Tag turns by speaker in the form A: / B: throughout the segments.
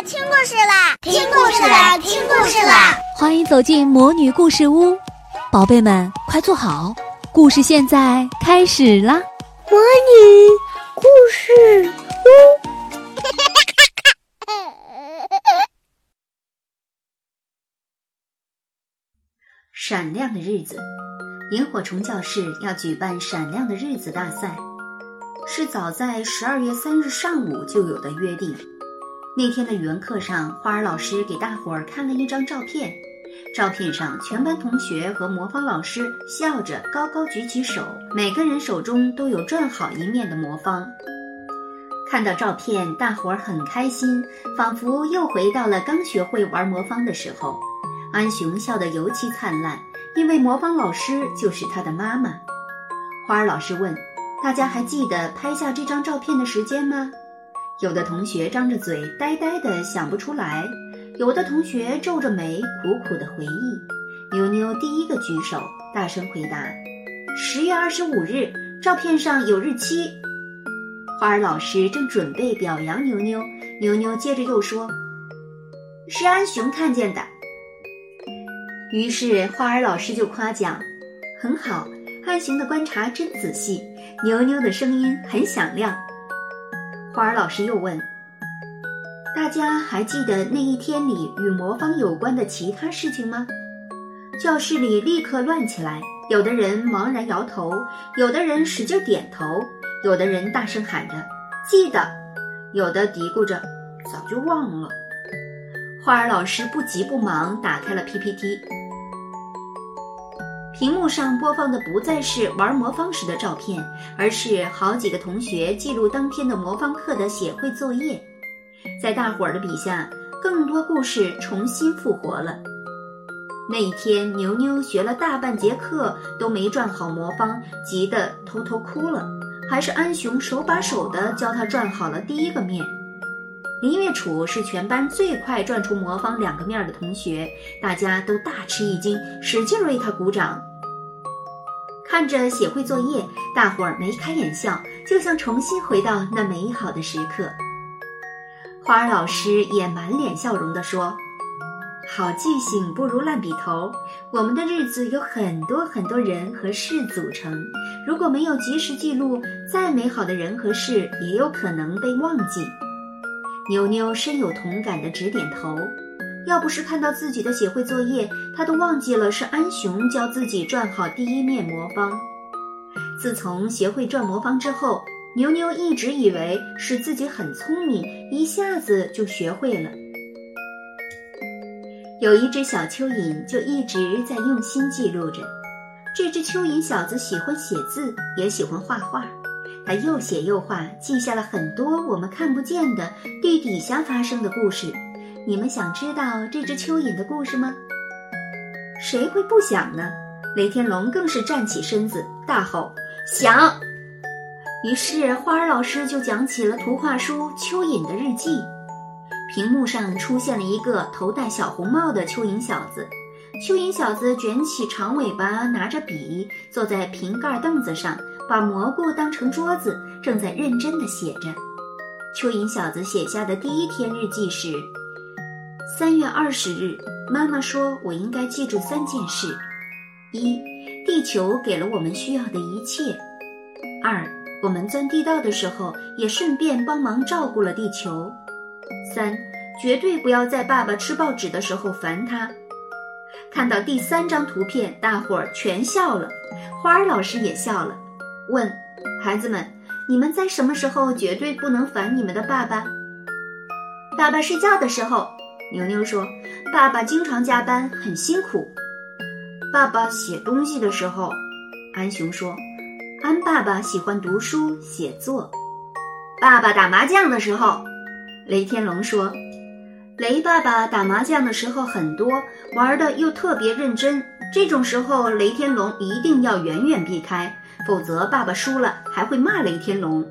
A: 啦，听故事啦，听故事啦，听故事啦！
B: 欢迎走进魔女故事屋，宝贝们快坐好，故事现在开始啦！
C: 魔女故事屋，
D: 闪亮的日子，萤火虫教室要举办闪亮的日子大赛。是早在十二月三日上午就有的约定。那天的语文课上，花儿老师给大伙儿看了一张照片，照片上全班同学和魔方老师笑着高高举起手，每个人手中都有转好一面的魔方。看到照片，大伙儿很开心，仿佛又回到了刚学会玩魔方的时候。安雄笑得尤其灿烂，因为魔方老师就是他的妈妈。花儿老师问。大家还记得拍下这张照片的时间吗？有的同学张着嘴，呆呆的想不出来；有的同学皱着眉，苦苦的回忆。妞妞第一个举手，大声回答：“十月二十五日，照片上有日期。”花儿老师正准备表扬妞妞，妞妞接着又说：“是安雄看见的。”于是花儿老师就夸奖：“很好。”安雄的观察真仔细，牛牛的声音很响亮。花儿老师又问：“大家还记得那一天里与魔方有关的其他事情吗？”教室里立刻乱起来，有的人茫然摇头，有的人使劲点头，有的人大声喊着“记得”，有的嘀咕着“早就忘了”。花儿老师不急不忙打开了 PPT。屏幕上播放的不再是玩魔方时的照片，而是好几个同学记录当天的魔方课的写会作业。在大伙儿的笔下，更多故事重新复活了。那一天，牛牛学了大半节课都没转好魔方，急得偷偷哭了。还是安雄手把手的教他转好了第一个面。林月楚是全班最快转出魔方两个面的同学，大家都大吃一惊，使劲为他鼓掌。看着写会作业，大伙儿眉开眼笑，就像重新回到那美好的时刻。花儿老师也满脸笑容地说：“好记性不如烂笔头。我们的日子有很多很多人和事组成，如果没有及时记录，再美好的人和事也有可能被忘记。”妞妞深有同感地直点头。要不是看到自己的写会作业，他都忘记了是安雄教自己转好第一面魔方。自从学会转魔方之后，牛牛一直以为是自己很聪明，一下子就学会了。有一只小蚯蚓就一直在用心记录着。这只蚯蚓小子喜欢写字，也喜欢画画。他又写又画，记下了很多我们看不见的地底下发生的故事。你们想知道这只蚯蚓的故事吗？谁会不想呢？雷天龙更是站起身子，大吼：“想！”于是花儿老师就讲起了图画书《蚯蚓的日记》。屏幕上出现了一个头戴小红帽的蚯蚓小子。蚯蚓小子卷起长尾巴，拿着笔，坐在瓶盖凳子上，把蘑菇当成桌子，正在认真地写着。蚯蚓小子写下的第一天日记是。三月二十日，妈妈说：“我应该记住三件事：一，地球给了我们需要的一切；二，我们钻地道的时候也顺便帮忙照顾了地球；三，绝对不要在爸爸吃报纸的时候烦他。”看到第三张图片，大伙儿全笑了，花儿老师也笑了，问：“孩子们，你们在什么时候绝对不能烦你们的爸爸？”爸爸睡觉的时候。牛牛说：“爸爸经常加班，很辛苦。”爸爸写东西的时候，安雄说：“安爸爸喜欢读书写作。”爸爸打麻将的时候，雷天龙说：“雷爸爸打麻将的时候很多，玩的又特别认真。这种时候，雷天龙一定要远远避开，否则爸爸输了还会骂雷天龙。”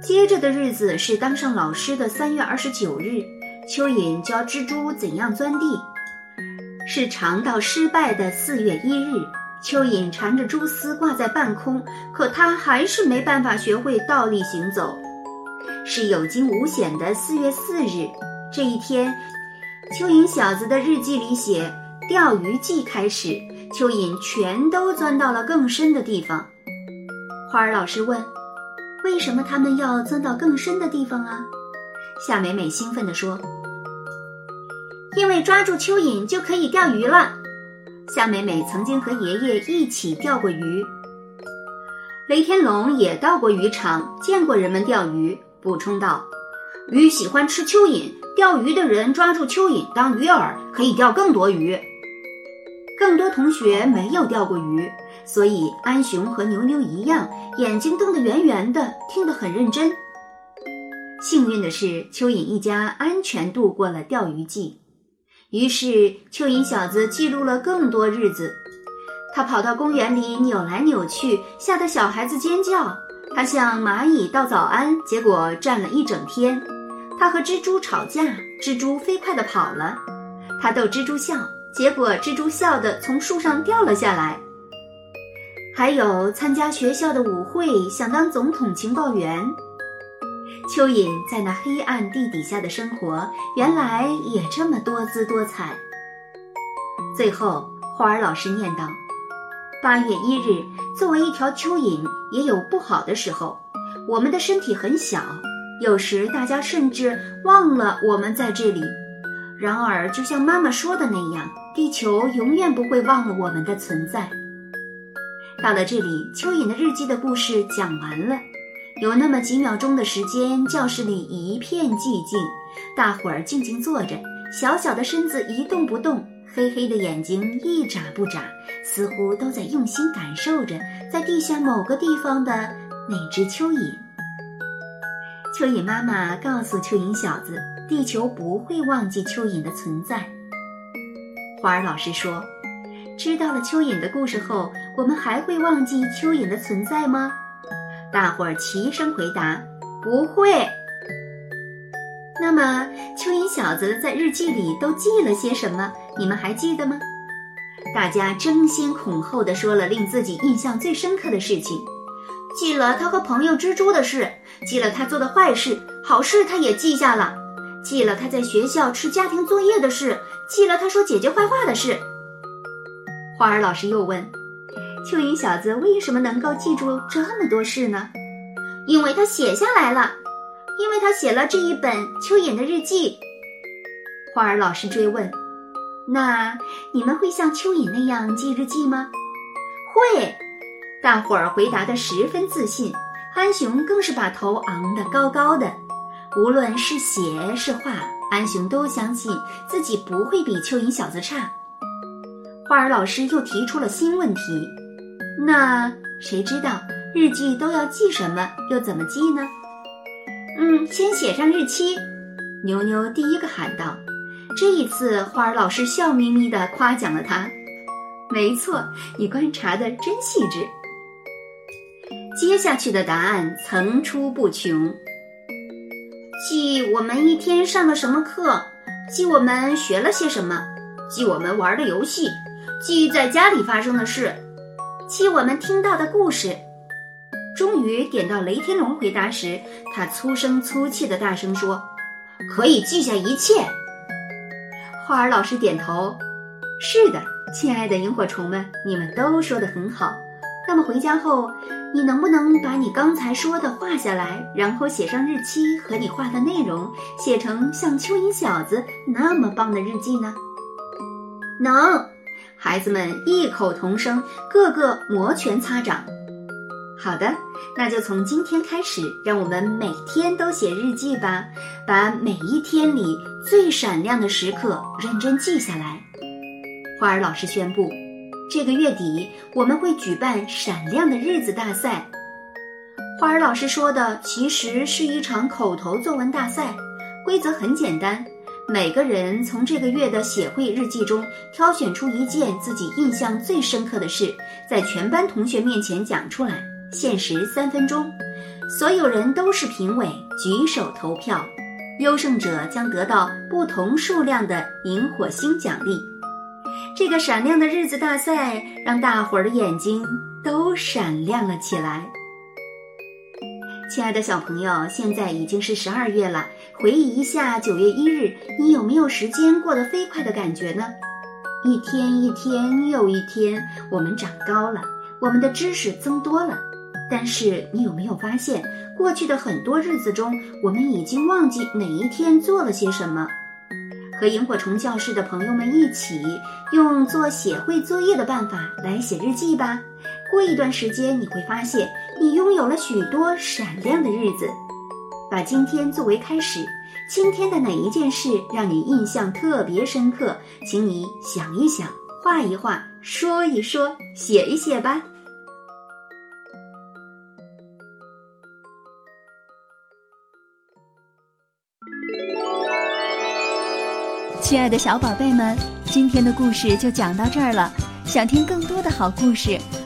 D: 接着的日子是当上老师的三月二十九日。蚯蚓教蜘蛛怎样钻地，是尝到失败的四月一日。蚯蚓缠着蛛丝挂在半空，可它还是没办法学会倒立行走。是有惊无险的四月四日。这一天，蚯蚓小子的日记里写：钓鱼季开始，蚯蚓全都钻到了更深的地方。花儿老师问：“为什么他们要钻到更深的地方啊？”夏美美兴奋地说：“因为抓住蚯蚓就可以钓鱼了。”夏美美曾经和爷爷一起钓过鱼。雷天龙也到过渔场，见过人们钓鱼，补充道：“鱼喜欢吃蚯蚓，钓鱼的人抓住蚯蚓当鱼饵，可以钓更多鱼。”更多同学没有钓过鱼，所以安雄和牛牛一样，眼睛瞪得圆圆的，听得很认真。幸运的是，蚯蚓一家安全度过了钓鱼季。于是，蚯蚓小子记录了更多日子。他跑到公园里扭来扭去，吓得小孩子尖叫。他向蚂蚁道早安，结果站了一整天。他和蜘蛛吵架，蜘蛛飞快地跑了。他逗蜘蛛笑，结果蜘蛛笑得从树上掉了下来。还有参加学校的舞会，想当总统情报员。蚯蚓在那黑暗地底下的生活，原来也这么多姿多彩。最后，花儿老师念道。八月一日，作为一条蚯蚓，也有不好的时候。我们的身体很小，有时大家甚至忘了我们在这里。然而，就像妈妈说的那样，地球永远不会忘了我们的存在。到了这里，蚯蚓的日记的故事讲完了。有那么几秒钟的时间，教室里一片寂静，大伙儿静静坐着，小小的身子一动不动。黑黑的眼睛一眨不眨，似乎都在用心感受着在地下某个地方的那只蚯蚓。蚯蚓妈妈告诉蚯蚓小子：“地球不会忘记蚯蚓的存在。”花儿老师说：“知道了蚯蚓的故事后，我们还会忘记蚯蚓的存在吗？”大伙儿齐声回答：“不会。”那么，蚯蚓小子在日记里都记了些什么？你们还记得吗？大家争先恐后的说了令自己印象最深刻的事情：记了他和朋友蜘蛛的事，记了他做的坏事，好事他也记下了；记了他在学校吃家庭作业的事，记了他说姐姐坏话的事。花儿老师又问：蚯蚓小子为什么能够记住这么多事呢？因为他写下来了。因为他写了这一本蚯蚓的日记，花儿老师追问：“那你们会像蚯蚓那样记日记吗？”会，大伙儿回答的十分自信。安雄更是把头昂得高高的。无论是写是画，安雄都相信自己不会比蚯蚓小子差。花儿老师又提出了新问题：“那谁知道日记都要记什么，又怎么记呢？”嗯，先写上日期。牛牛第一个喊道：“这一次，花儿老师笑眯眯地夸奖了他。没错，你观察的真细致。”接下去的答案层出不穷：记我们一天上了什么课，记我们学了些什么，记我们玩的游戏，记在家里发生的事，记我们听到的故事。终于点到雷天龙回答时，他粗声粗气的大声说：“可以记下一切。”花儿老师点头：“是的，亲爱的萤火虫们，你们都说的很好。那么回家后，你能不能把你刚才说的画下来，然后写上日期和你画的内容，写成像蚯蚓小子那么棒的日记呢？”能！孩子们异口同声，个个摩拳擦掌。好的，那就从今天开始，让我们每天都写日记吧，把每一天里最闪亮的时刻认真记下来。花儿老师宣布，这个月底我们会举办“闪亮的日子”大赛。花儿老师说的其实是一场口头作文大赛，规则很简单，每个人从这个月的写会日记中挑选出一件自己印象最深刻的事，在全班同学面前讲出来。限时三分钟，所有人都是评委，举手投票，优胜者将得到不同数量的萤火星奖励。这个闪亮的日子大赛让大伙儿的眼睛都闪亮了起来。亲爱的小朋友，现在已经是十二月了，回忆一下九月一日，你有没有时间过得飞快的感觉呢？一天一天又一天，我们长高了，我们的知识增多了。但是你有没有发现，过去的很多日子中，我们已经忘记哪一天做了些什么？和萤火虫教室的朋友们一起，用做写会作业的办法来写日记吧。过一段时间，你会发现你拥有了许多闪亮的日子。把今天作为开始，今天的哪一件事让你印象特别深刻？请你想一想，画一画，说一说，写一写吧。
B: 亲爱的小宝贝们，今天的故事就讲到这儿了。想听更多的好故事，